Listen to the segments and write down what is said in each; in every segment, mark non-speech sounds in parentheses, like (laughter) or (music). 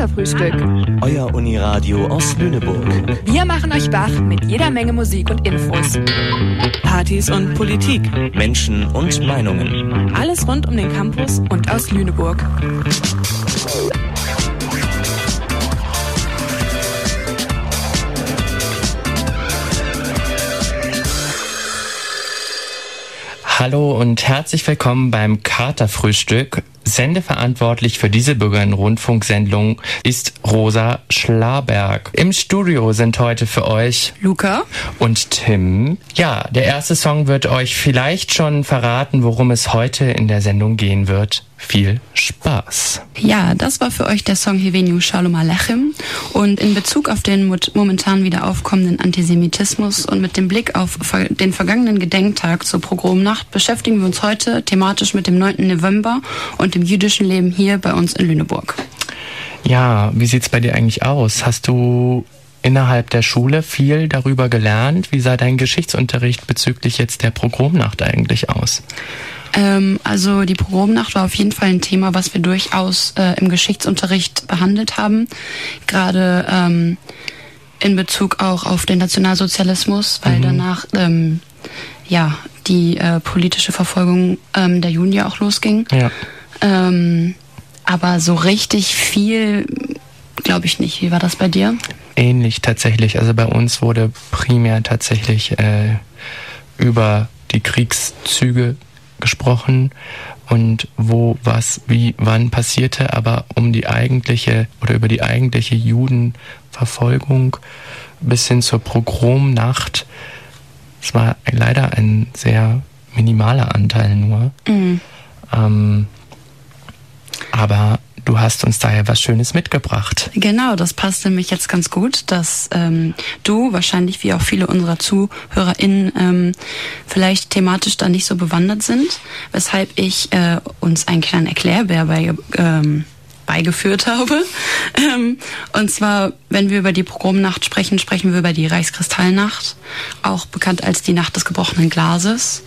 Katerfrühstück. Euer Uniradio aus Lüneburg. Wir machen euch wach mit jeder Menge Musik und Infos. Partys und Politik. Menschen und Meinungen. Alles rund um den Campus und aus Lüneburg. Hallo und herzlich willkommen beim Katerfrühstück. Sendeverantwortlich für diese Bürgerinnen-Rundfunksendung ist Rosa Schlaberg. Im Studio sind heute für euch Luca und Tim. Ja, der erste Song wird euch vielleicht schon verraten, worum es heute in der Sendung gehen wird. Viel Spaß. Ja, das war für euch der Song Heveniu Shalom Alechem. Und in Bezug auf den momentan wieder aufkommenden Antisemitismus und mit dem Blick auf den vergangenen Gedenktag zur Pogromnacht beschäftigen wir uns heute thematisch mit dem 9. November und dem jüdischen Leben hier bei uns in Lüneburg. Ja, wie sieht's bei dir eigentlich aus? Hast du innerhalb der Schule viel darüber gelernt? Wie sah dein Geschichtsunterricht bezüglich jetzt der Pogromnacht eigentlich aus? Ähm, also die Pogromnacht war auf jeden Fall ein Thema, was wir durchaus äh, im Geschichtsunterricht behandelt haben. Gerade ähm, in Bezug auch auf den Nationalsozialismus, weil mhm. danach ähm, ja die äh, politische Verfolgung ähm, der Juden ja auch losging. Ja. Ähm, aber so richtig viel glaube ich nicht. Wie war das bei dir? Ähnlich tatsächlich. Also bei uns wurde primär tatsächlich äh, über die Kriegszüge gesprochen und wo was wie wann passierte, aber um die eigentliche oder über die eigentliche Judenverfolgung bis hin zur Pogromnacht, es war leider ein sehr minimaler Anteil nur. Mhm. Ähm, aber Du hast uns daher was Schönes mitgebracht. Genau, das passt nämlich jetzt ganz gut, dass ähm, du wahrscheinlich wie auch viele unserer ZuhörerInnen ähm, vielleicht thematisch da nicht so bewandert sind, weshalb ich äh, uns einen kleinen Erklärbär bei ähm, beigeführt habe. Ähm, und zwar, wenn wir über die Pogromnacht sprechen, sprechen wir über die Reichskristallnacht, auch bekannt als die Nacht des gebrochenen Glases.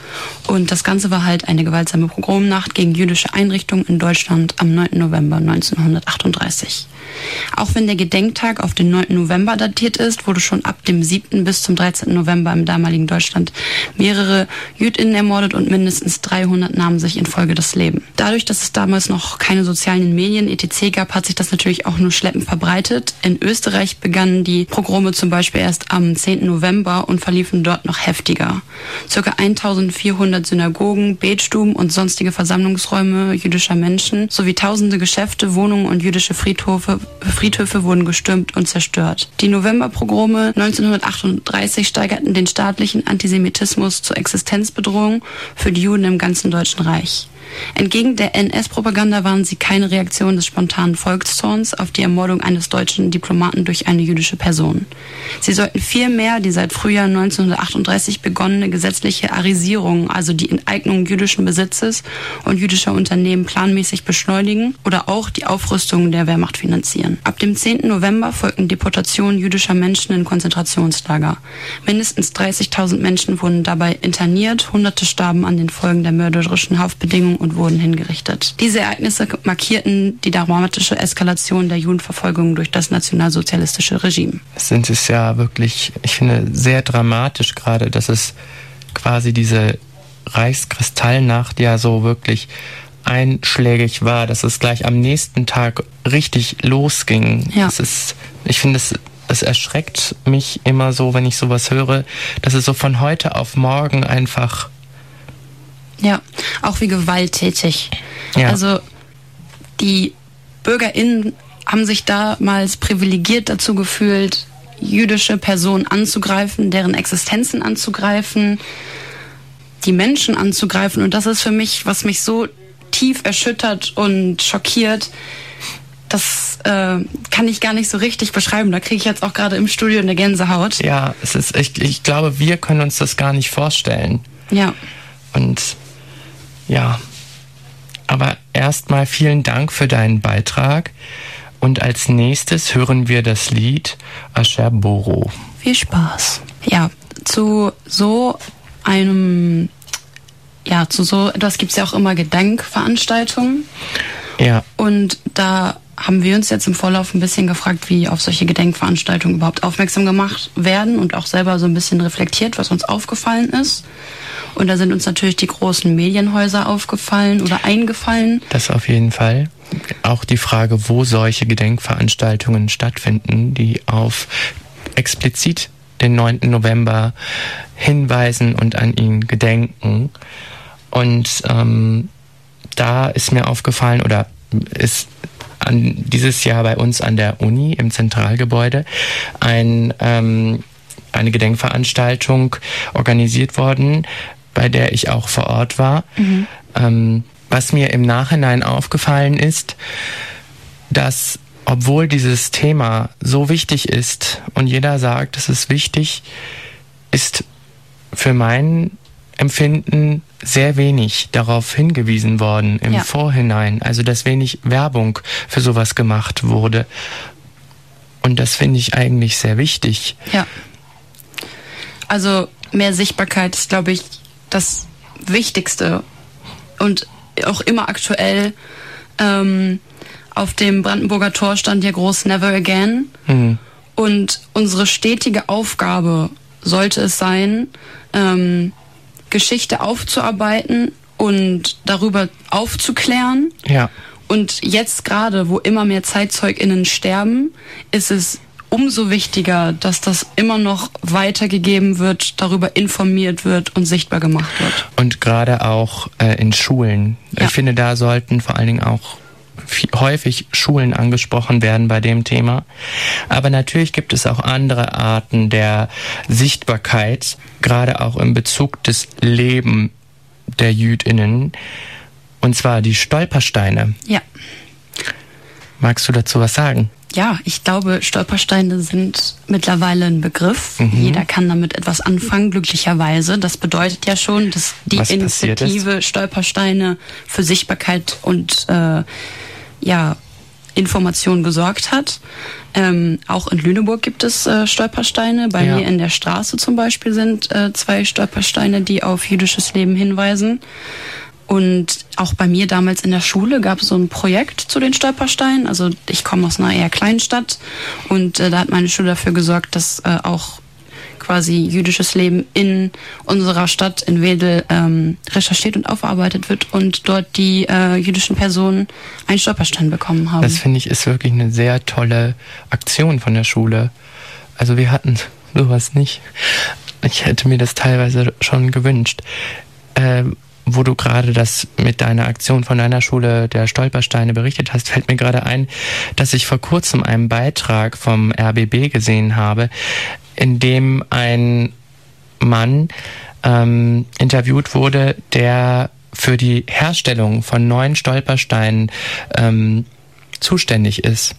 Und das Ganze war halt eine gewaltsame Pogromnacht gegen jüdische Einrichtungen in Deutschland am 9. November 1938. Auch wenn der Gedenktag auf den 9. November datiert ist, wurde schon ab dem 7. bis zum 13. November im damaligen Deutschland mehrere Jüdinnen ermordet und mindestens 300 nahmen sich in Folge das Leben. Dadurch, dass es damals noch keine sozialen Medien etc. gab, hat sich das natürlich auch nur schleppend verbreitet. In Österreich begannen die Pogrome zum Beispiel erst am 10. November und verliefen dort noch heftiger. Circa 1400 Synagogen, Betstuben und sonstige Versammlungsräume jüdischer Menschen sowie tausende Geschäfte, Wohnungen und jüdische Friedhöfe Friedhöfe wurden gestürmt und zerstört. Die Novemberpogrome 1938 steigerten den staatlichen Antisemitismus zur Existenzbedrohung für die Juden im ganzen Deutschen Reich. Entgegen der NS-Propaganda waren sie keine Reaktion des spontanen Volkszorns auf die Ermordung eines deutschen Diplomaten durch eine jüdische Person. Sie sollten vielmehr die seit Frühjahr 1938 begonnene gesetzliche Arisierung, also die Enteignung jüdischen Besitzes und jüdischer Unternehmen planmäßig beschleunigen oder auch die Aufrüstung der Wehrmacht finanzieren. Ab dem 10. November folgten Deportationen jüdischer Menschen in Konzentrationslager. Mindestens 30.000 Menschen wurden dabei interniert, Hunderte starben an den Folgen der mörderischen Haftbedingungen und wurden hingerichtet. Diese Ereignisse markierten die dramatische Eskalation der Judenverfolgung durch das nationalsozialistische Regime. Es sind es ja wirklich, ich finde, sehr dramatisch gerade, dass es quasi diese Reichskristallnacht ja so wirklich einschlägig war, dass es gleich am nächsten Tag richtig losging. Ja. Das ist, ich finde es es erschreckt mich immer so, wenn ich sowas höre, dass es so von heute auf morgen einfach ja, auch wie gewalttätig. Ja. Also die BürgerInnen haben sich damals privilegiert dazu gefühlt, jüdische Personen anzugreifen, deren Existenzen anzugreifen, die Menschen anzugreifen. Und das ist für mich, was mich so tief erschüttert und schockiert. Das äh, kann ich gar nicht so richtig beschreiben. Da kriege ich jetzt auch gerade im Studio eine Gänsehaut. Ja, es ist, ich, ich glaube, wir können uns das gar nicht vorstellen. Ja. Und ja, aber erstmal vielen Dank für deinen Beitrag. Und als nächstes hören wir das Lied Asher Boro. Viel Spaß. Ja, zu so einem, ja, zu so etwas gibt es ja auch immer Gedenkveranstaltungen. Ja. Und da haben wir uns jetzt im Vorlauf ein bisschen gefragt, wie auf solche Gedenkveranstaltungen überhaupt aufmerksam gemacht werden und auch selber so ein bisschen reflektiert, was uns aufgefallen ist. Und da sind uns natürlich die großen Medienhäuser aufgefallen oder eingefallen. Das auf jeden Fall. Auch die Frage, wo solche Gedenkveranstaltungen stattfinden, die auf explizit den 9. November hinweisen und an ihn gedenken. Und ähm, da ist mir aufgefallen oder ist an, dieses Jahr bei uns an der Uni im Zentralgebäude ein, ähm, eine Gedenkveranstaltung organisiert worden, bei der ich auch vor Ort war. Mhm. Ähm, was mir im Nachhinein aufgefallen ist, dass obwohl dieses Thema so wichtig ist und jeder sagt, es ist wichtig, ist für mein Empfinden sehr wenig darauf hingewiesen worden im ja. Vorhinein. Also dass wenig Werbung für sowas gemacht wurde. Und das finde ich eigentlich sehr wichtig. Ja. Also mehr Sichtbarkeit ist, glaube ich, das Wichtigste und auch immer aktuell. Ähm, auf dem Brandenburger Tor stand ja groß Never Again. Mhm. Und unsere stetige Aufgabe sollte es sein, ähm, Geschichte aufzuarbeiten und darüber aufzuklären. Ja. Und jetzt gerade, wo immer mehr ZeitzeugInnen sterben, ist es umso wichtiger, dass das immer noch weitergegeben wird, darüber informiert wird und sichtbar gemacht wird. Und gerade auch äh, in Schulen. Ja. Ich finde, da sollten vor allen Dingen auch häufig Schulen angesprochen werden bei dem Thema. Aber natürlich gibt es auch andere Arten der Sichtbarkeit, gerade auch in Bezug des Leben der Jüdinnen. Und zwar die Stolpersteine. Ja. Magst du dazu was sagen? Ja, ich glaube, Stolpersteine sind mittlerweile ein Begriff. Mhm. Jeder kann damit etwas anfangen, glücklicherweise. Das bedeutet ja schon, dass die was Initiative Stolpersteine für Sichtbarkeit und äh, ja, Informationen gesorgt hat. Ähm, auch in Lüneburg gibt es äh, Stolpersteine. Bei ja. mir in der Straße zum Beispiel sind äh, zwei Stolpersteine, die auf jüdisches Leben hinweisen. Und auch bei mir damals in der Schule gab es so ein Projekt zu den Stolpersteinen. Also ich komme aus einer eher kleinen Stadt und äh, da hat meine Schule dafür gesorgt, dass äh, auch quasi jüdisches Leben in unserer Stadt in Wedel ähm, recherchiert und aufarbeitet wird und dort die äh, jüdischen Personen einen Stolperstein bekommen haben. Das finde ich ist wirklich eine sehr tolle Aktion von der Schule. Also wir hatten sowas nicht. Ich hätte mir das teilweise schon gewünscht. Ähm, wo du gerade das mit deiner Aktion von deiner Schule der Stolpersteine berichtet hast, fällt mir gerade ein, dass ich vor kurzem einen Beitrag vom RBB gesehen habe, in dem ein Mann ähm, interviewt wurde, der für die Herstellung von neuen Stolpersteinen ähm, zuständig ist.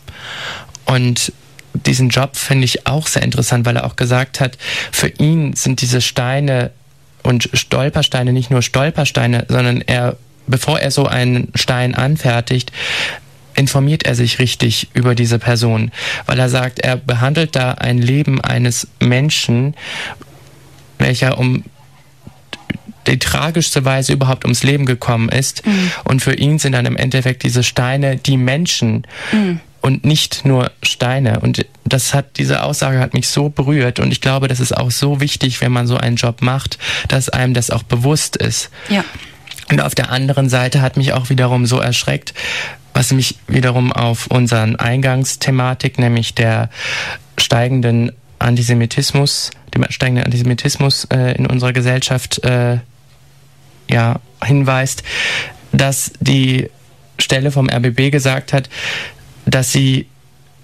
Und diesen Job finde ich auch sehr interessant, weil er auch gesagt hat, für ihn sind diese Steine und Stolpersteine nicht nur Stolpersteine, sondern er, bevor er so einen Stein anfertigt, informiert er sich richtig über diese Person, weil er sagt, er behandelt da ein Leben eines Menschen, welcher um die tragischste Weise überhaupt ums Leben gekommen ist. Mhm. Und für ihn sind dann im Endeffekt diese Steine die Menschen. Mhm und nicht nur Steine. Und das hat, diese Aussage hat mich so berührt und ich glaube, das ist auch so wichtig, wenn man so einen Job macht, dass einem das auch bewusst ist. Ja. Und auf der anderen Seite hat mich auch wiederum so erschreckt, was mich wiederum auf unseren Eingangsthematik, nämlich der steigenden Antisemitismus, dem steigenden Antisemitismus äh, in unserer Gesellschaft äh, ja, hinweist, dass die Stelle vom RBB gesagt hat, dass sie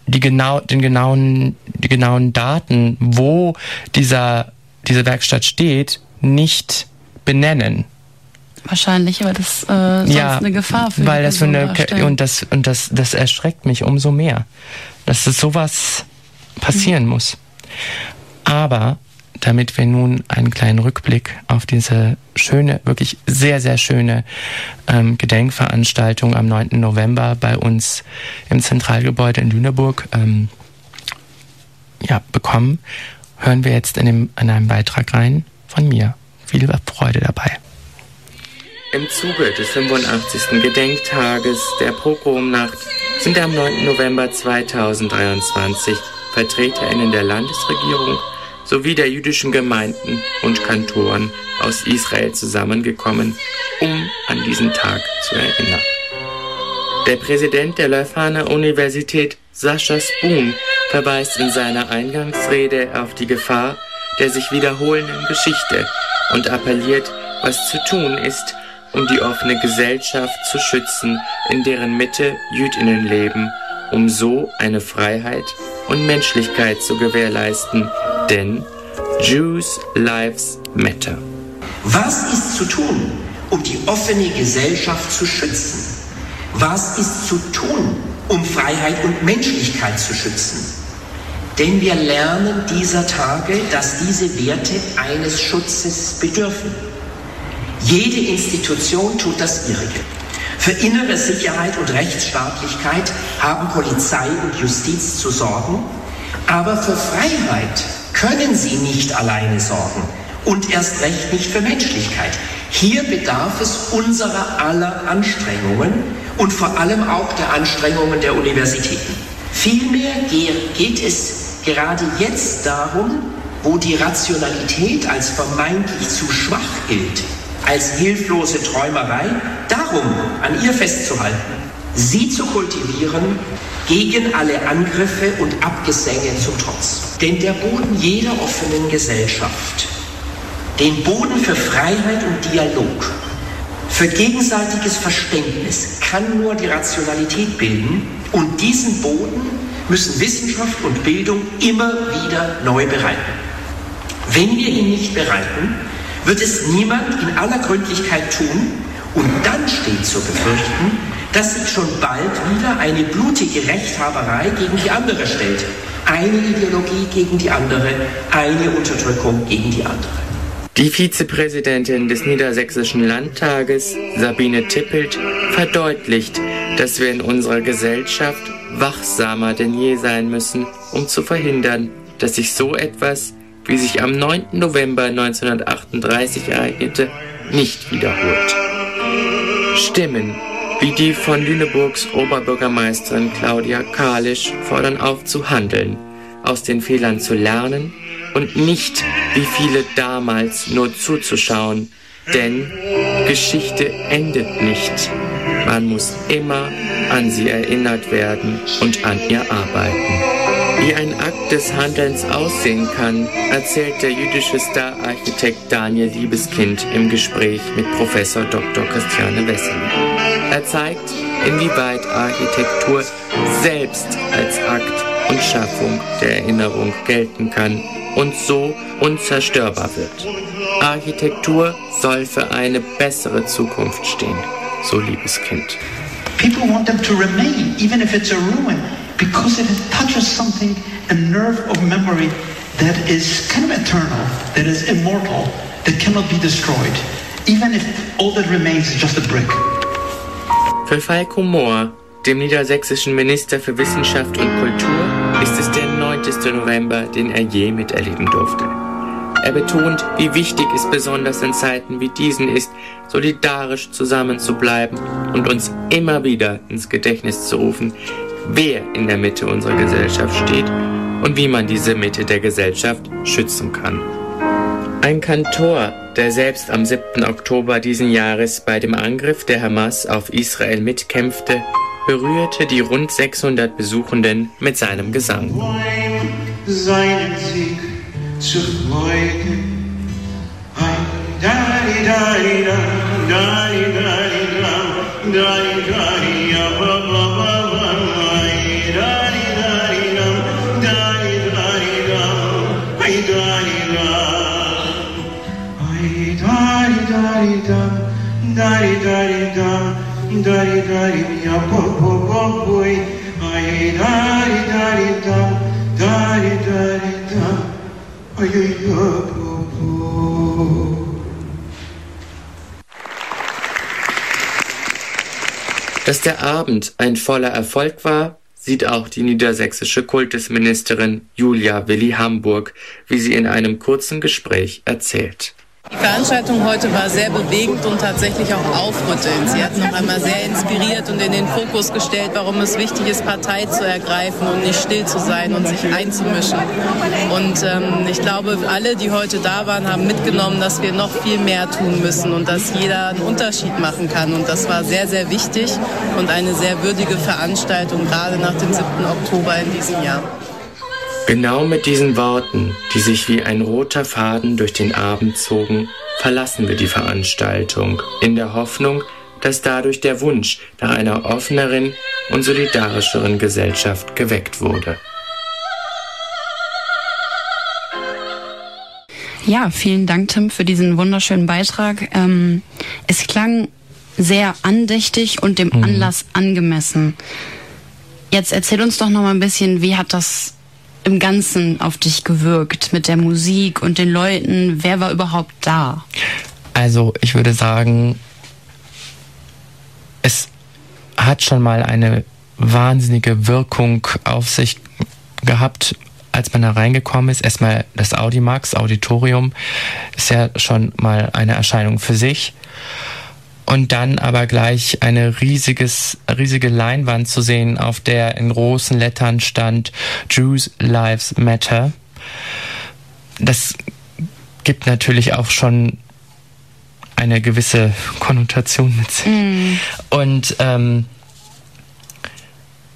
die genau, den genauen, die genauen Daten, wo dieser, diese Werkstatt steht, nicht benennen. Wahrscheinlich, aber das äh, sonst ja, eine Gefahr für weil das für eine und das und das das erschreckt mich umso mehr, dass es sowas passieren mhm. muss. Aber damit wir nun einen kleinen Rückblick auf diese schöne, wirklich sehr, sehr schöne ähm, Gedenkveranstaltung am 9. November bei uns im Zentralgebäude in Lüneburg ähm, ja, bekommen, hören wir jetzt in, dem, in einem Beitrag rein von mir. Viel Freude dabei. Im Zuge des 85. Gedenktages der Pogromnacht sind am 9. November 2023 VertreterInnen der Landesregierung sowie der jüdischen Gemeinden und Kantoren aus Israel zusammengekommen, um an diesen Tag zu erinnern. Der Präsident der Leuphana Universität, Sascha Spoon, verweist in seiner Eingangsrede auf die Gefahr der sich wiederholenden Geschichte und appelliert, was zu tun ist, um die offene Gesellschaft zu schützen, in deren Mitte Jüdinnen leben, um so eine Freiheit und Menschlichkeit zu gewährleisten, denn Jews Lives Matter. Was ist zu tun, um die offene Gesellschaft zu schützen? Was ist zu tun, um Freiheit und Menschlichkeit zu schützen? Denn wir lernen dieser Tage, dass diese Werte eines Schutzes bedürfen. Jede Institution tut das ihrige. Für innere Sicherheit und Rechtsstaatlichkeit haben Polizei und Justiz zu sorgen, aber für Freiheit können sie nicht alleine sorgen und erst recht nicht für Menschlichkeit. Hier bedarf es unserer aller Anstrengungen und vor allem auch der Anstrengungen der Universitäten. Vielmehr geht es gerade jetzt darum, wo die Rationalität als vermeintlich zu schwach gilt, als hilflose Träumerei, darum an ihr festzuhalten, sie zu kultivieren gegen alle Angriffe und Abgesänge zum Trotz. Denn der Boden jeder offenen Gesellschaft, den Boden für Freiheit und Dialog, für gegenseitiges Verständnis kann nur die Rationalität bilden und diesen Boden müssen Wissenschaft und Bildung immer wieder neu bereiten. Wenn wir ihn nicht bereiten, wird es niemand in aller Gründlichkeit tun und dann steht zu befürchten, dass sich schon bald wieder eine blutige Rechthaberei gegen die andere stellt. Eine Ideologie gegen die andere, eine Unterdrückung gegen die andere. Die Vizepräsidentin des Niedersächsischen Landtages, Sabine Tippelt, verdeutlicht, dass wir in unserer Gesellschaft wachsamer denn je sein müssen, um zu verhindern, dass sich so etwas, wie sich am 9. November 1938 ereignete, nicht wiederholt. Stimmen wie die von Lüneburgs Oberbürgermeisterin Claudia Kalisch fordern auf zu handeln, aus den Fehlern zu lernen und nicht wie viele damals nur zuzuschauen, denn Geschichte endet nicht. Man muss immer an sie erinnert werden und an ihr arbeiten. Wie ein Akt des Handelns aussehen kann, erzählt der jüdische Star-Architekt Daniel Liebeskind im Gespräch mit Professor Dr. Christiane Wessel. Er zeigt, inwieweit Architektur selbst als Akt und Schaffung der Erinnerung gelten kann und so unzerstörbar wird. Architektur soll für eine bessere Zukunft stehen, so liebes Kind. People want them to remain, even if it's a ruin, because it touches something, a nerve of memory that is kind of eternal, that is immortal, that cannot be destroyed, even if all that remains is just a brick. Für Falco Mohr, dem niedersächsischen Minister für Wissenschaft und Kultur, ist es der 9. November, den er je miterleben durfte. Er betont, wie wichtig es besonders in Zeiten wie diesen ist, solidarisch zusammenzubleiben und uns immer wieder ins Gedächtnis zu rufen, wer in der Mitte unserer Gesellschaft steht und wie man diese Mitte der Gesellschaft schützen kann. Ein Kantor, der selbst am 7. Oktober diesen Jahres bei dem Angriff der Hamas auf Israel mitkämpfte, berührte die rund 600 Besuchenden mit seinem Gesang. Seinen Sieg zu da, da, da, da, Dari dari dam, dari dari ya bo bo bo boy. Ay dari dari dam, dari dari dam, ay ay ya bo bo. Dass der Abend ein voller Erfolg war, sieht auch die niedersächsische Kultusministerin Julia Willi Hamburg, wie sie in einem kurzen Gespräch erzählt. Die Veranstaltung heute war sehr bewegend und tatsächlich auch aufrüttelnd. Sie hat noch einmal sehr inspiriert und in den Fokus gestellt, warum es wichtig ist, Partei zu ergreifen und nicht still zu sein und sich einzumischen. Und ähm, ich glaube, alle, die heute da waren, haben mitgenommen, dass wir noch viel mehr tun müssen und dass jeder einen Unterschied machen kann. Und das war sehr, sehr wichtig und eine sehr würdige Veranstaltung, gerade nach dem 7. Oktober in diesem Jahr. Genau mit diesen Worten, die sich wie ein roter Faden durch den Abend zogen, verlassen wir die Veranstaltung, in der Hoffnung, dass dadurch der Wunsch nach einer offeneren und solidarischeren Gesellschaft geweckt wurde. Ja, vielen Dank, Tim, für diesen wunderschönen Beitrag. Ähm, es klang sehr andächtig und dem mhm. Anlass angemessen. Jetzt erzähl uns doch noch mal ein bisschen, wie hat das im Ganzen auf dich gewirkt mit der Musik und den Leuten? Wer war überhaupt da? Also ich würde sagen, es hat schon mal eine wahnsinnige Wirkung auf sich gehabt, als man da reingekommen ist. Erstmal das Audimax, Auditorium, ist ja schon mal eine Erscheinung für sich und dann aber gleich eine riesiges, riesige Leinwand zu sehen, auf der in großen Lettern stand Jews Lives Matter. Das gibt natürlich auch schon eine gewisse Konnotation mit sich. Mm. Und ähm,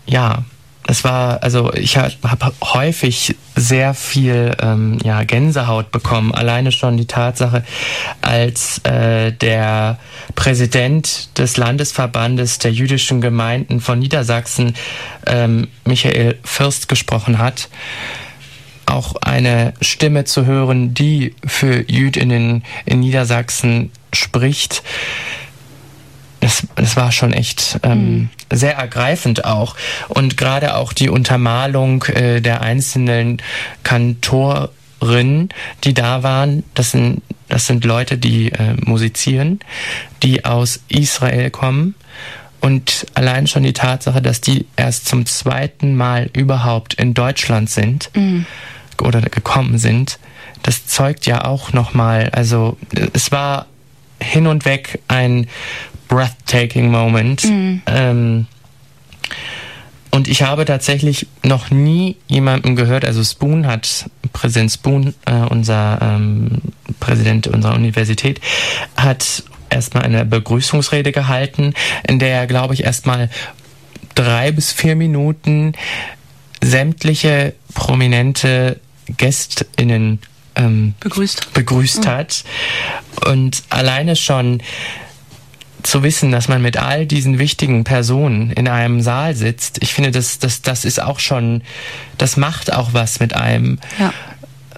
ja, es war, also ich habe hab häufig sehr viel ähm, ja, Gänsehaut bekommen. Alleine schon die Tatsache, als äh, der Präsident des Landesverbandes der jüdischen Gemeinden von Niedersachsen, ähm, Michael Fürst, gesprochen hat, auch eine Stimme zu hören, die für Jüdinnen in Niedersachsen spricht es, es war schon echt ähm, mhm. sehr ergreifend auch. Und gerade auch die Untermalung äh, der einzelnen Kantorinnen, die da waren, das sind, das sind Leute, die äh, musizieren, die aus Israel kommen. Und allein schon die Tatsache, dass die erst zum zweiten Mal überhaupt in Deutschland sind mhm. oder gekommen sind, das zeugt ja auch nochmal, also es war hin und weg ein breathtaking Moment. Mhm. Ähm, und ich habe tatsächlich noch nie jemanden gehört, also Spoon hat, Präsident Spoon, äh, unser ähm, Präsident unserer Universität, hat erstmal eine Begrüßungsrede gehalten, in der er, glaube ich, erstmal drei bis vier Minuten sämtliche prominente GästInnen ähm, begrüßt, begrüßt mhm. hat. Und alleine schon zu wissen, dass man mit all diesen wichtigen Personen in einem Saal sitzt, ich finde, das, das, das ist auch schon, das macht auch was mit einem. Ja.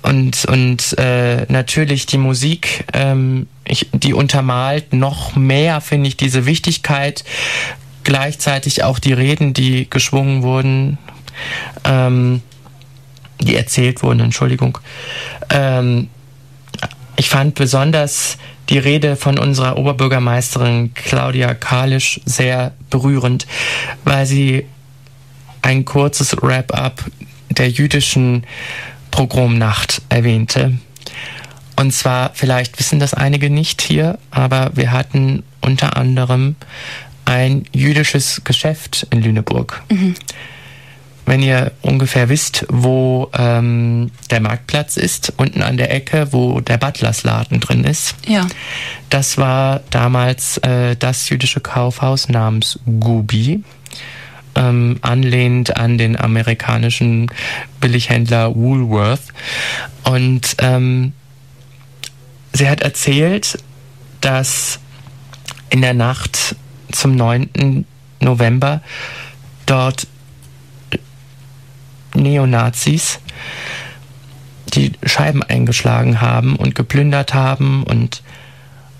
Und, und äh, natürlich die Musik, ähm, ich, die untermalt noch mehr, finde ich, diese Wichtigkeit. Gleichzeitig auch die Reden, die geschwungen wurden, ähm, die erzählt wurden, Entschuldigung. Ähm, ich fand besonders die Rede von unserer Oberbürgermeisterin Claudia Kalisch sehr berührend, weil sie ein kurzes Wrap-up der jüdischen Pogromnacht erwähnte. Und zwar, vielleicht wissen das einige nicht hier, aber wir hatten unter anderem ein jüdisches Geschäft in Lüneburg. Mhm wenn ihr ungefähr wisst, wo ähm, der Marktplatz ist, unten an der Ecke, wo der Butlersladen drin ist. Ja. Das war damals äh, das jüdische Kaufhaus namens Gubi. Ähm, anlehnend an den amerikanischen Billighändler Woolworth. Und ähm, sie hat erzählt, dass in der Nacht zum 9. November dort Neonazis, die Scheiben eingeschlagen haben und geplündert haben und,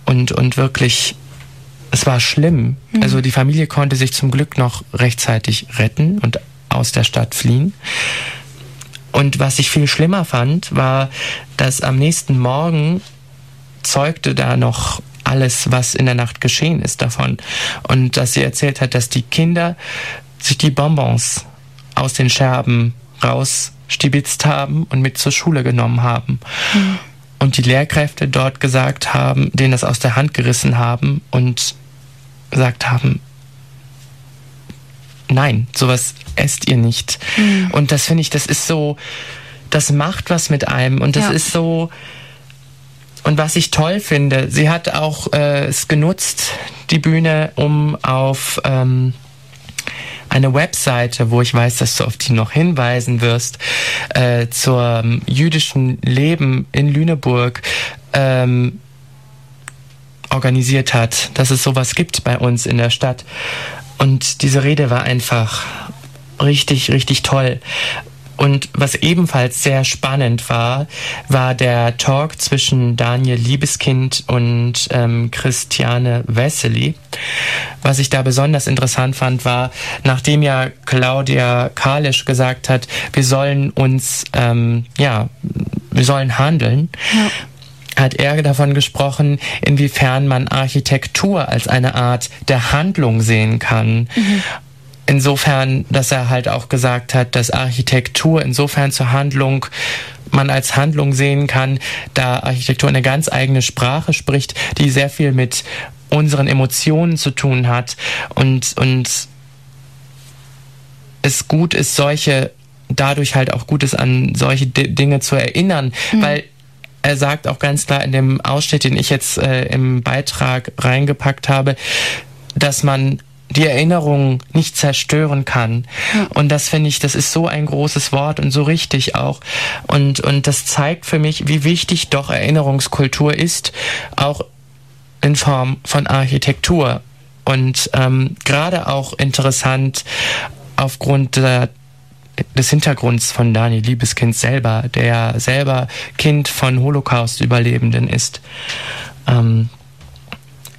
und, und wirklich, es war schlimm. Mhm. Also die Familie konnte sich zum Glück noch rechtzeitig retten und aus der Stadt fliehen. Und was ich viel schlimmer fand, war, dass am nächsten Morgen zeugte da noch alles, was in der Nacht geschehen ist davon. Und dass sie erzählt hat, dass die Kinder sich die Bonbons aus den Scherben rausstibitzt haben und mit zur Schule genommen haben. Mhm. und die Lehrkräfte dort gesagt haben, denen das aus der Hand gerissen haben und gesagt haben, nein, sowas esst ihr nicht. Mhm. Und das finde ich, das ist so, das macht was mit einem und das ja. ist so, und was ich toll finde, sie hat auch äh, es genutzt, die Bühne, um auf ähm, eine Webseite, wo ich weiß, dass du auf die noch hinweisen wirst, äh, zum jüdischen Leben in Lüneburg ähm, organisiert hat, dass es sowas gibt bei uns in der Stadt. Und diese Rede war einfach richtig, richtig toll. Und was ebenfalls sehr spannend war, war der Talk zwischen Daniel Liebeskind und ähm, Christiane Wessely. Was ich da besonders interessant fand, war, nachdem ja Claudia Kalisch gesagt hat, wir sollen uns, ähm, ja, wir sollen handeln. Ja hat er davon gesprochen, inwiefern man Architektur als eine Art der Handlung sehen kann. Mhm insofern, dass er halt auch gesagt hat, dass Architektur insofern zur Handlung man als Handlung sehen kann, da Architektur eine ganz eigene Sprache spricht, die sehr viel mit unseren Emotionen zu tun hat und, und es gut ist, solche, dadurch halt auch gut ist, an solche D Dinge zu erinnern, mhm. weil er sagt auch ganz klar in dem Ausschnitt, den ich jetzt äh, im Beitrag reingepackt habe, dass man die Erinnerung nicht zerstören kann. Ja. Und das finde ich, das ist so ein großes Wort und so richtig auch. Und, und das zeigt für mich, wie wichtig doch Erinnerungskultur ist, auch in Form von Architektur. Und ähm, gerade auch interessant aufgrund der des Hintergrunds von Daniel Liebeskind selber, der selber Kind von Holocaust-Überlebenden ist. Ähm,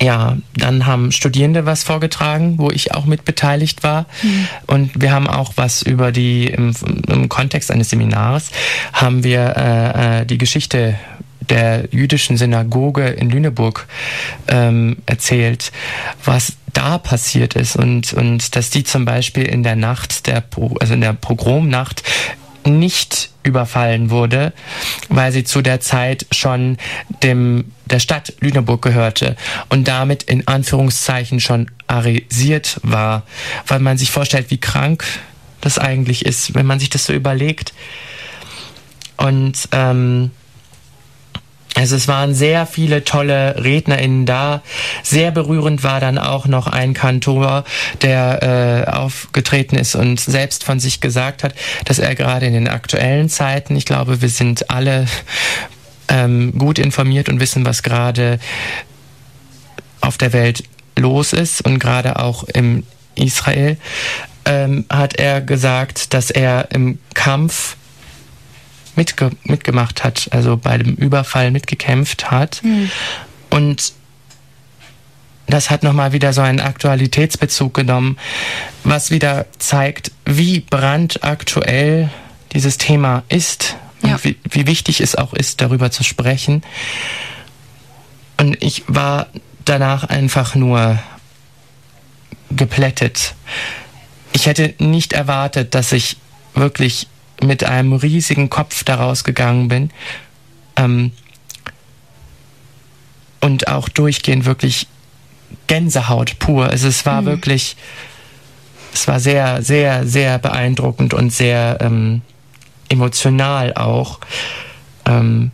ja, dann haben Studierende was vorgetragen, wo ich auch mit beteiligt war. Mhm. Und wir haben auch was über die, im, im Kontext eines Seminars, haben wir äh, äh, die Geschichte der jüdischen Synagoge in Lüneburg ähm, erzählt, was da passiert ist und, und dass die zum Beispiel in der Nacht, der, also in der Pogromnacht nicht überfallen wurde, weil sie zu der Zeit schon dem, der Stadt Lüneburg gehörte und damit in Anführungszeichen schon arisiert war, weil man sich vorstellt, wie krank das eigentlich ist, wenn man sich das so überlegt. Und ähm, also es waren sehr viele tolle RednerInnen da. Sehr berührend war dann auch noch ein Kantor, der äh, aufgetreten ist und selbst von sich gesagt hat, dass er gerade in den aktuellen Zeiten, ich glaube, wir sind alle ähm, gut informiert und wissen, was gerade auf der Welt los ist und gerade auch im Israel, ähm, hat er gesagt, dass er im Kampf mitge mitgemacht hat, also bei dem Überfall mitgekämpft hat. Mhm. Und das hat nochmal wieder so einen Aktualitätsbezug genommen, was wieder zeigt, wie brandaktuell dieses Thema ist und ja. wie, wie wichtig es auch ist, darüber zu sprechen. Und ich war danach einfach nur geplättet. Ich hätte nicht erwartet, dass ich wirklich mit einem riesigen Kopf daraus gegangen bin. Ähm, und auch durchgehend wirklich Gänsehaut pur. Also es war mhm. wirklich, es war sehr, sehr, sehr beeindruckend und sehr ähm, emotional auch. Ähm,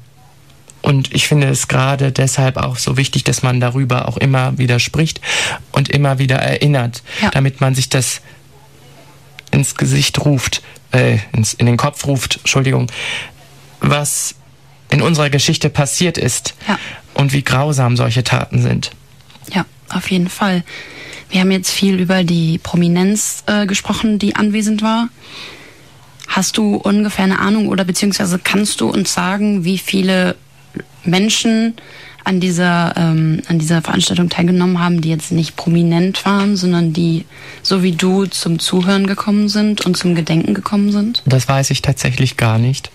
und ich finde es gerade deshalb auch so wichtig, dass man darüber auch immer wieder spricht und immer wieder erinnert, ja. damit man sich das ins Gesicht ruft äh, ins, in den Kopf ruft, Entschuldigung, was in unserer Geschichte passiert ist ja. und wie grausam solche Taten sind. Ja, auf jeden Fall. Wir haben jetzt viel über die Prominenz äh, gesprochen, die anwesend war. Hast du ungefähr eine Ahnung oder beziehungsweise kannst du uns sagen, wie viele Menschen an dieser, ähm, an dieser Veranstaltung teilgenommen haben, die jetzt nicht prominent waren, sondern die, so wie du, zum Zuhören gekommen sind und zum Gedenken gekommen sind? Das weiß ich tatsächlich gar nicht.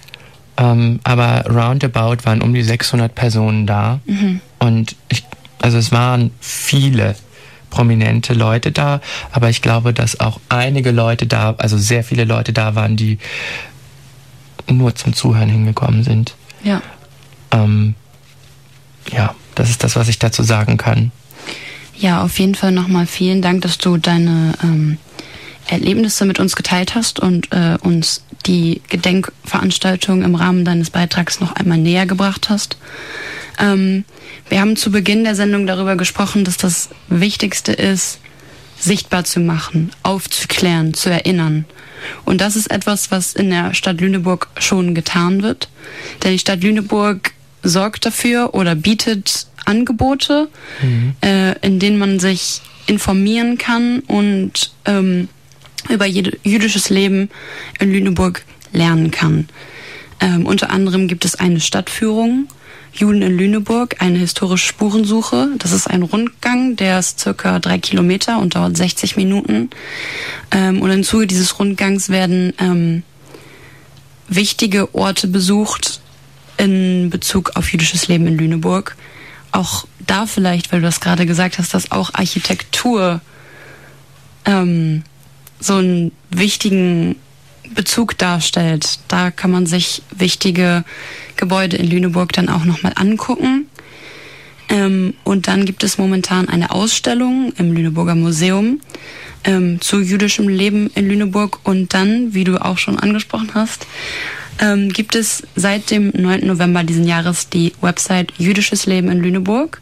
Ähm, aber roundabout waren um die 600 Personen da. Mhm. Und ich, also es waren viele prominente Leute da, aber ich glaube, dass auch einige Leute da, also sehr viele Leute da waren, die nur zum Zuhören hingekommen sind. Ja. Ähm, ja, das ist das, was ich dazu sagen kann. Ja, auf jeden Fall nochmal vielen Dank, dass du deine ähm, Erlebnisse mit uns geteilt hast und äh, uns die Gedenkveranstaltung im Rahmen deines Beitrags noch einmal näher gebracht hast. Ähm, wir haben zu Beginn der Sendung darüber gesprochen, dass das Wichtigste ist, sichtbar zu machen, aufzuklären, zu erinnern. Und das ist etwas, was in der Stadt Lüneburg schon getan wird. Denn die Stadt Lüneburg sorgt dafür oder bietet Angebote, mhm. äh, in denen man sich informieren kann und ähm, über jüdisches Leben in Lüneburg lernen kann. Ähm, unter anderem gibt es eine Stadtführung, Juden in Lüneburg, eine historische Spurensuche. Das ist ein Rundgang, der ist circa drei Kilometer und dauert 60 Minuten. Ähm, und im Zuge dieses Rundgangs werden ähm, wichtige Orte besucht in Bezug auf jüdisches Leben in Lüneburg. Auch da vielleicht, weil du das gerade gesagt hast, dass auch Architektur ähm, so einen wichtigen Bezug darstellt. Da kann man sich wichtige Gebäude in Lüneburg dann auch nochmal angucken. Ähm, und dann gibt es momentan eine Ausstellung im Lüneburger Museum ähm, zu jüdischem Leben in Lüneburg. Und dann, wie du auch schon angesprochen hast, ähm, gibt es seit dem 9. November diesen Jahres die Website Jüdisches Leben in Lüneburg.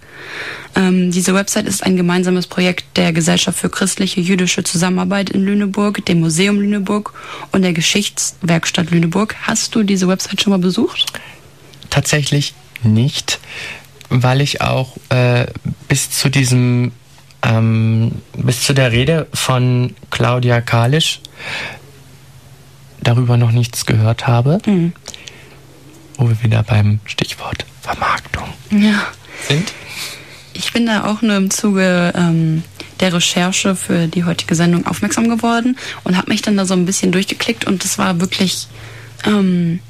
Ähm, diese Website ist ein gemeinsames Projekt der Gesellschaft für christliche jüdische Zusammenarbeit in Lüneburg, dem Museum Lüneburg und der Geschichtswerkstatt Lüneburg. Hast du diese Website schon mal besucht? Tatsächlich nicht, weil ich auch äh, bis zu diesem ähm, bis zu der Rede von Claudia Kalisch darüber noch nichts gehört habe. Mhm. Wo wir wieder beim Stichwort Vermarktung ja. sind. Ich bin da auch nur im Zuge ähm, der Recherche für die heutige Sendung aufmerksam geworden und habe mich dann da so ein bisschen durchgeklickt und das war wirklich ähm,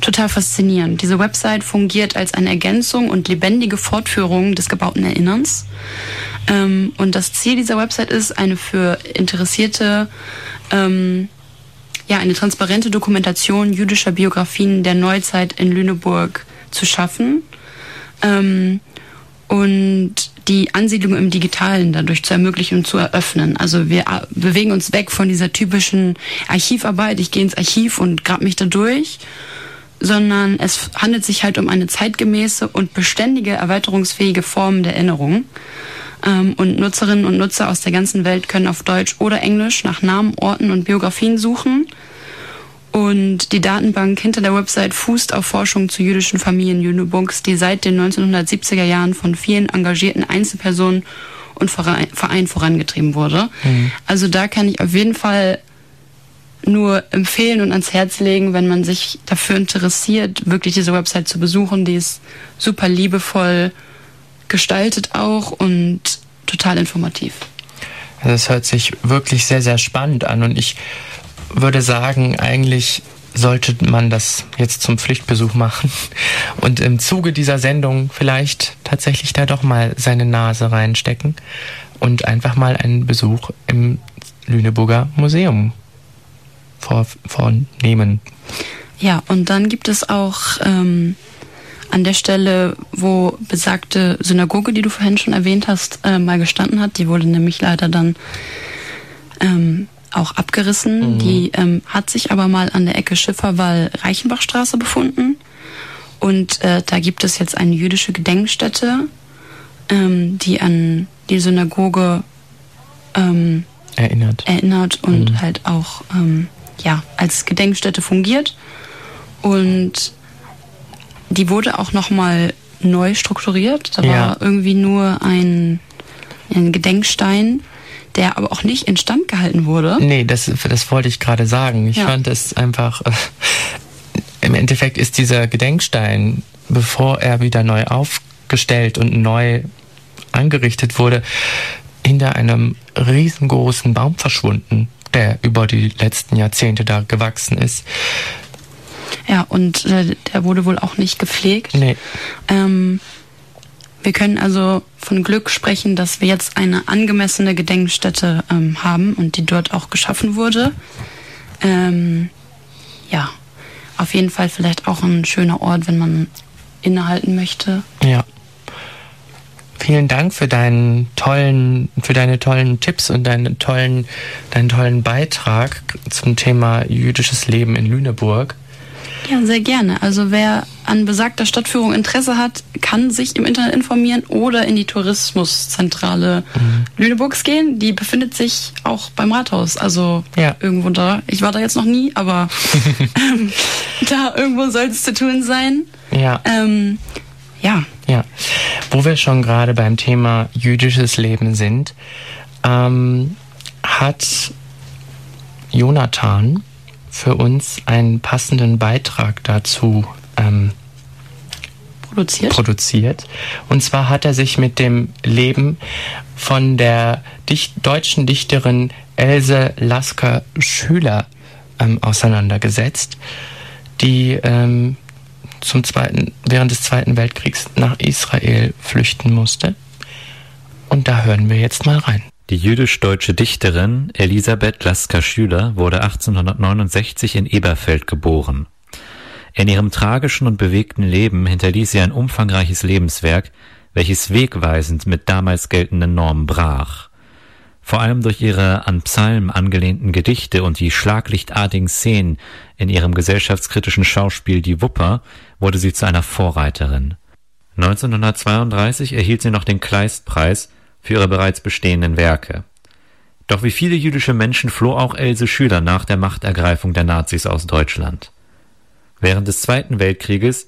total faszinierend. Diese Website fungiert als eine Ergänzung und lebendige Fortführung des gebauten Erinnerns. Ähm, und das Ziel dieser Website ist, eine für Interessierte ähm, ja, eine transparente Dokumentation jüdischer Biografien der Neuzeit in Lüneburg zu schaffen ähm, und die Ansiedlung im Digitalen dadurch zu ermöglichen und zu eröffnen. Also wir äh, bewegen uns weg von dieser typischen Archivarbeit, ich gehe ins Archiv und grab mich da durch, sondern es handelt sich halt um eine zeitgemäße und beständige erweiterungsfähige Form der Erinnerung. Ähm, und Nutzerinnen und Nutzer aus der ganzen Welt können auf Deutsch oder Englisch nach Namen, Orten und Biografien suchen. Und die Datenbank hinter der Website fußt auf Forschung zu jüdischen Familien Lüneburgs, die seit den 1970er Jahren von vielen engagierten Einzelpersonen und Vereinen vorangetrieben wurde. Mhm. Also da kann ich auf jeden Fall nur empfehlen und ans Herz legen, wenn man sich dafür interessiert, wirklich diese Website zu besuchen. Die ist super liebevoll gestaltet auch und total informativ. Das hört sich wirklich sehr, sehr spannend an und ich würde sagen, eigentlich sollte man das jetzt zum Pflichtbesuch machen (laughs) und im Zuge dieser Sendung vielleicht tatsächlich da doch mal seine Nase reinstecken und einfach mal einen Besuch im Lüneburger Museum vor, vornehmen. Ja, und dann gibt es auch ähm, an der Stelle, wo besagte Synagoge, die du vorhin schon erwähnt hast, äh, mal gestanden hat. Die wurde nämlich leider dann ähm, auch abgerissen. Mhm. Die ähm, hat sich aber mal an der Ecke Schifferwall-Reichenbachstraße befunden. Und äh, da gibt es jetzt eine jüdische Gedenkstätte, ähm, die an die Synagoge ähm, erinnert. erinnert und mhm. halt auch ähm, ja, als Gedenkstätte fungiert. Und die wurde auch nochmal neu strukturiert. Da ja. war irgendwie nur ein, ein Gedenkstein, der aber auch nicht instand gehalten wurde. Nee, das, das wollte ich gerade sagen. Ich ja. fand es einfach, äh, im Endeffekt ist dieser Gedenkstein, bevor er wieder neu aufgestellt und neu angerichtet wurde, hinter einem riesengroßen Baum verschwunden, der über die letzten Jahrzehnte da gewachsen ist. Ja, und äh, der wurde wohl auch nicht gepflegt. Nee. Ähm, wir können also von Glück sprechen, dass wir jetzt eine angemessene Gedenkstätte ähm, haben und die dort auch geschaffen wurde. Ähm, ja, auf jeden Fall vielleicht auch ein schöner Ort, wenn man innehalten möchte. Ja. Vielen Dank für deinen tollen, für deine tollen Tipps und deinen tollen, deinen tollen Beitrag zum Thema jüdisches Leben in Lüneburg. Ja, sehr gerne. Also wer an besagter Stadtführung Interesse hat, kann sich im Internet informieren oder in die Tourismuszentrale mhm. Lüneburgs gehen. Die befindet sich auch beim Rathaus, also ja. irgendwo da. Ich war da jetzt noch nie, aber ähm, (laughs) (laughs) da irgendwo soll es zu tun sein. Ja. Ähm, ja. Ja. Wo wir schon gerade beim Thema jüdisches Leben sind, ähm, hat Jonathan für uns einen passenden Beitrag dazu ähm, produziert. produziert. Und zwar hat er sich mit dem Leben von der Dicht deutschen Dichterin Else Lasker Schüler ähm, auseinandergesetzt, die ähm, zum zweiten, während des Zweiten Weltkriegs nach Israel flüchten musste. Und da hören wir jetzt mal rein. Die jüdisch-deutsche Dichterin Elisabeth Lasker-Schüler wurde 1869 in Eberfeld geboren. In ihrem tragischen und bewegten Leben hinterließ sie ein umfangreiches Lebenswerk, welches wegweisend mit damals geltenden Normen brach. Vor allem durch ihre an Psalmen angelehnten Gedichte und die schlaglichtartigen Szenen in ihrem gesellschaftskritischen Schauspiel Die Wupper wurde sie zu einer Vorreiterin. 1932 erhielt sie noch den Kleistpreis für ihre bereits bestehenden Werke. Doch wie viele jüdische Menschen floh auch Else Schüler nach der Machtergreifung der Nazis aus Deutschland. Während des Zweiten Weltkrieges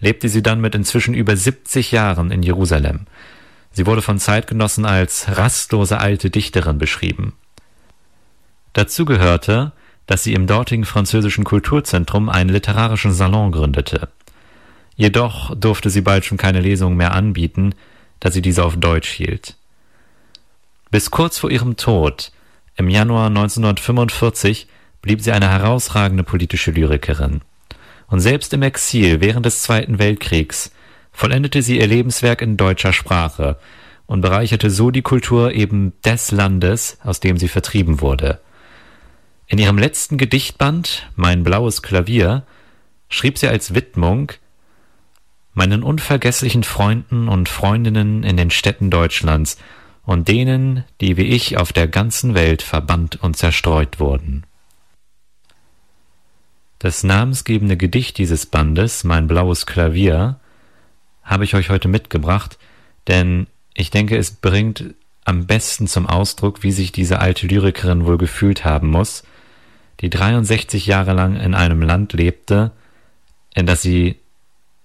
lebte sie dann mit inzwischen über 70 Jahren in Jerusalem, Sie wurde von Zeitgenossen als rastlose alte Dichterin beschrieben. Dazu gehörte, dass sie im dortigen französischen Kulturzentrum einen literarischen Salon gründete. Jedoch durfte sie bald schon keine Lesungen mehr anbieten, da sie diese auf Deutsch hielt. Bis kurz vor ihrem Tod, im Januar 1945, blieb sie eine herausragende politische Lyrikerin. Und selbst im Exil während des Zweiten Weltkriegs vollendete sie ihr Lebenswerk in deutscher Sprache und bereicherte so die Kultur eben des Landes, aus dem sie vertrieben wurde. In ihrem letzten Gedichtband Mein blaues Klavier schrieb sie als Widmung meinen unvergesslichen Freunden und Freundinnen in den Städten Deutschlands und denen, die wie ich auf der ganzen Welt verbannt und zerstreut wurden. Das namensgebende Gedicht dieses Bandes, Mein blaues Klavier, habe ich euch heute mitgebracht, denn ich denke, es bringt am besten zum Ausdruck, wie sich diese alte Lyrikerin wohl gefühlt haben muss, die 63 Jahre lang in einem Land lebte, in das sie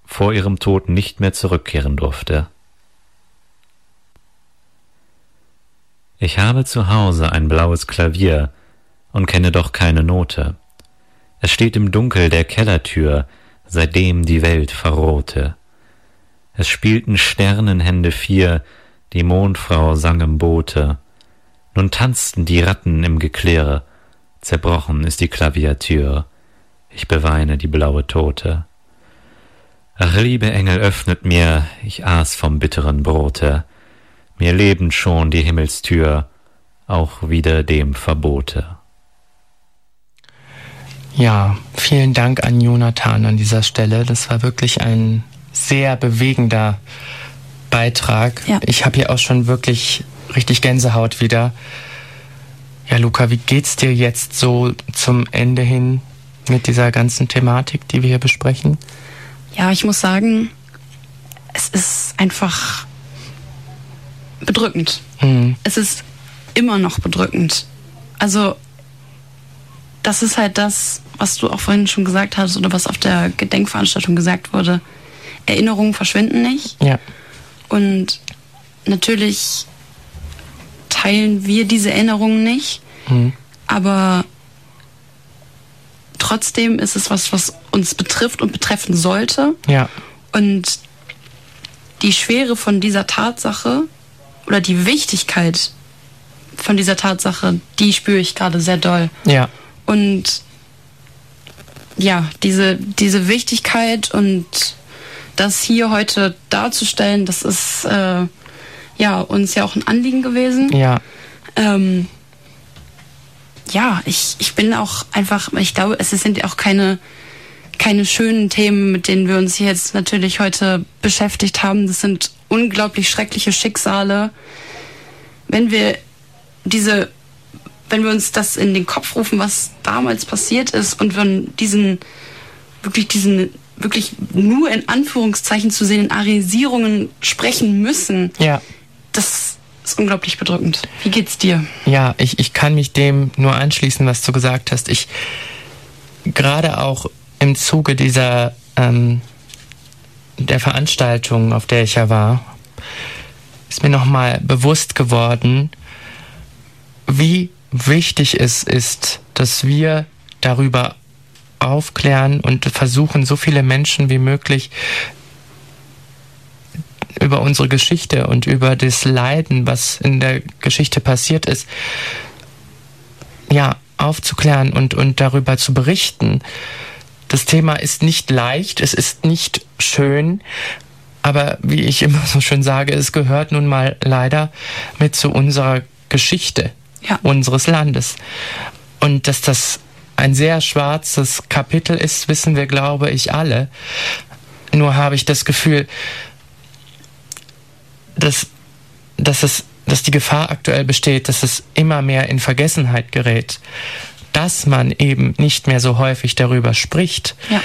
vor ihrem Tod nicht mehr zurückkehren durfte. Ich habe zu Hause ein blaues Klavier und kenne doch keine Note. Es steht im Dunkel der Kellertür, seitdem die Welt verrohte. Es spielten Sternenhände vier, die Mondfrau sang im Boote. Nun tanzten die Ratten im Geklirr, zerbrochen ist die Klaviatür, ich beweine die blaue Tote. Ach, liebe Engel, öffnet mir, ich aß vom bitteren Brote, mir lebend schon die Himmelstür, auch wieder dem Verbote. Ja, vielen Dank an Jonathan an dieser Stelle. Das war wirklich ein sehr bewegender Beitrag. Ja. Ich habe hier auch schon wirklich richtig Gänsehaut wieder. Ja, Luca, wie geht's dir jetzt so zum Ende hin mit dieser ganzen Thematik, die wir hier besprechen? Ja, ich muss sagen, es ist einfach bedrückend. Mhm. Es ist immer noch bedrückend. Also, das ist halt das, was du auch vorhin schon gesagt hast oder was auf der Gedenkveranstaltung gesagt wurde. Erinnerungen verschwinden nicht. Ja. Und natürlich teilen wir diese Erinnerungen nicht, mhm. aber trotzdem ist es was, was uns betrifft und betreffen sollte. Ja. Und die Schwere von dieser Tatsache oder die Wichtigkeit von dieser Tatsache, die spüre ich gerade sehr doll. Ja. Und ja, diese, diese Wichtigkeit und das hier heute darzustellen, das ist äh, ja uns ja auch ein Anliegen gewesen. Ja. Ähm, ja, ich, ich bin auch einfach, ich glaube, es sind ja auch keine, keine schönen Themen, mit denen wir uns jetzt natürlich heute beschäftigt haben. Das sind unglaublich schreckliche Schicksale. Wenn wir diese, wenn wir uns das in den Kopf rufen, was damals passiert ist und wenn diesen, wirklich diesen, wirklich nur in Anführungszeichen zu sehenden Arisierungen sprechen müssen, ja. das ist unglaublich bedrückend. Wie geht's dir? Ja, ich, ich kann mich dem nur anschließen, was du gesagt hast. Ich, gerade auch im Zuge dieser, ähm, der Veranstaltung, auf der ich ja war, ist mir nochmal bewusst geworden, wie wichtig es ist, dass wir darüber aufklären und versuchen, so viele Menschen wie möglich über unsere Geschichte und über das Leiden, was in der Geschichte passiert ist, ja, aufzuklären und, und darüber zu berichten. Das Thema ist nicht leicht, es ist nicht schön, aber wie ich immer so schön sage, es gehört nun mal leider mit zu unserer Geschichte ja. unseres Landes. Und dass das ein sehr schwarzes Kapitel ist, wissen wir, glaube ich, alle. Nur habe ich das Gefühl, dass, dass, es, dass die Gefahr aktuell besteht, dass es immer mehr in Vergessenheit gerät, dass man eben nicht mehr so häufig darüber spricht. Ja.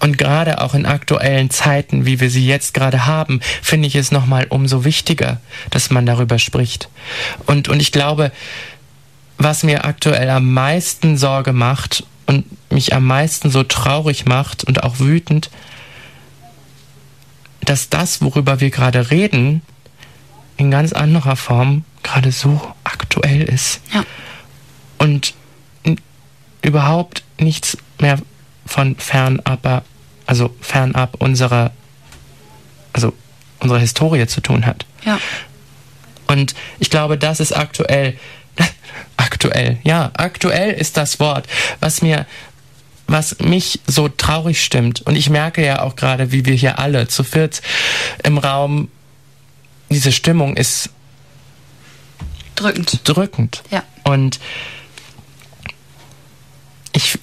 Und gerade auch in aktuellen Zeiten, wie wir sie jetzt gerade haben, finde ich es nochmal umso wichtiger, dass man darüber spricht. Und, und ich glaube, was mir aktuell am meisten Sorge macht und mich am meisten so traurig macht und auch wütend, dass das, worüber wir gerade reden, in ganz anderer Form gerade so aktuell ist. Ja. Und überhaupt nichts mehr von fernab, also fernab unserer, also unserer Historie zu tun hat. Ja. Und ich glaube, das ist aktuell, (laughs) aktuell, ja, aktuell ist das Wort, was mir was mich so traurig stimmt. Und ich merke ja auch gerade, wie wir hier alle zu viert im Raum, diese Stimmung ist drückend. Drückend. Ja. Und ich,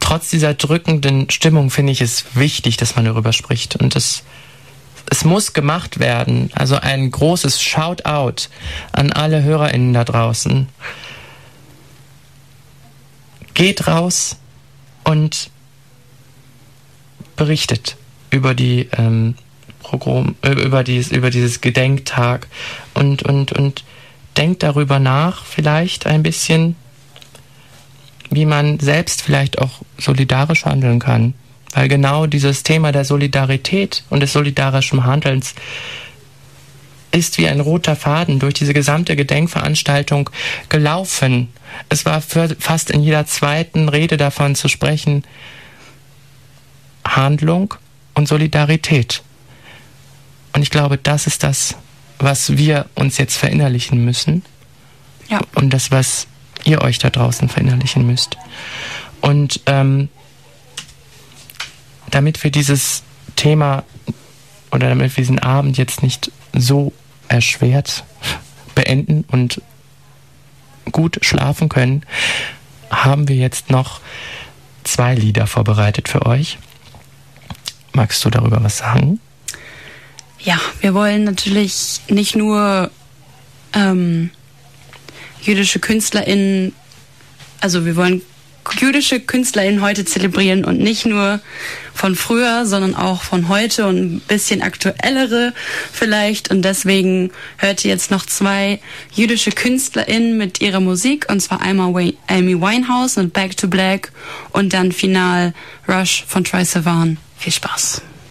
trotz dieser drückenden Stimmung finde ich es wichtig, dass man darüber spricht. Und es, es muss gemacht werden. Also ein großes Shoutout an alle HörerInnen da draußen. Geht raus, und berichtet über die ähm, Programm, äh, über dieses, über dieses Gedenktag und, und, und denkt darüber nach, vielleicht ein bisschen, wie man selbst vielleicht auch solidarisch handeln kann. Weil genau dieses Thema der Solidarität und des solidarischen Handelns ist wie ein roter Faden durch diese gesamte Gedenkveranstaltung gelaufen. Es war fast in jeder zweiten Rede davon zu sprechen, Handlung und Solidarität. Und ich glaube, das ist das, was wir uns jetzt verinnerlichen müssen. Ja. Und das, was ihr euch da draußen verinnerlichen müsst. Und ähm, damit wir dieses Thema oder damit wir diesen Abend jetzt nicht so erschwert (laughs) beenden und gut schlafen können, haben wir jetzt noch zwei Lieder vorbereitet für euch. Magst du darüber was sagen? Ja, wir wollen natürlich nicht nur ähm, jüdische KünstlerInnen, also wir wollen jüdische KünstlerInnen heute zelebrieren und nicht nur von früher, sondern auch von heute und ein bisschen aktuellere vielleicht. Und deswegen hört ihr jetzt noch zwei jüdische KünstlerInnen mit ihrer Musik und zwar einmal Amy Winehouse und Back to Black und dann final Rush von Troy Sivan. Viel Spaß.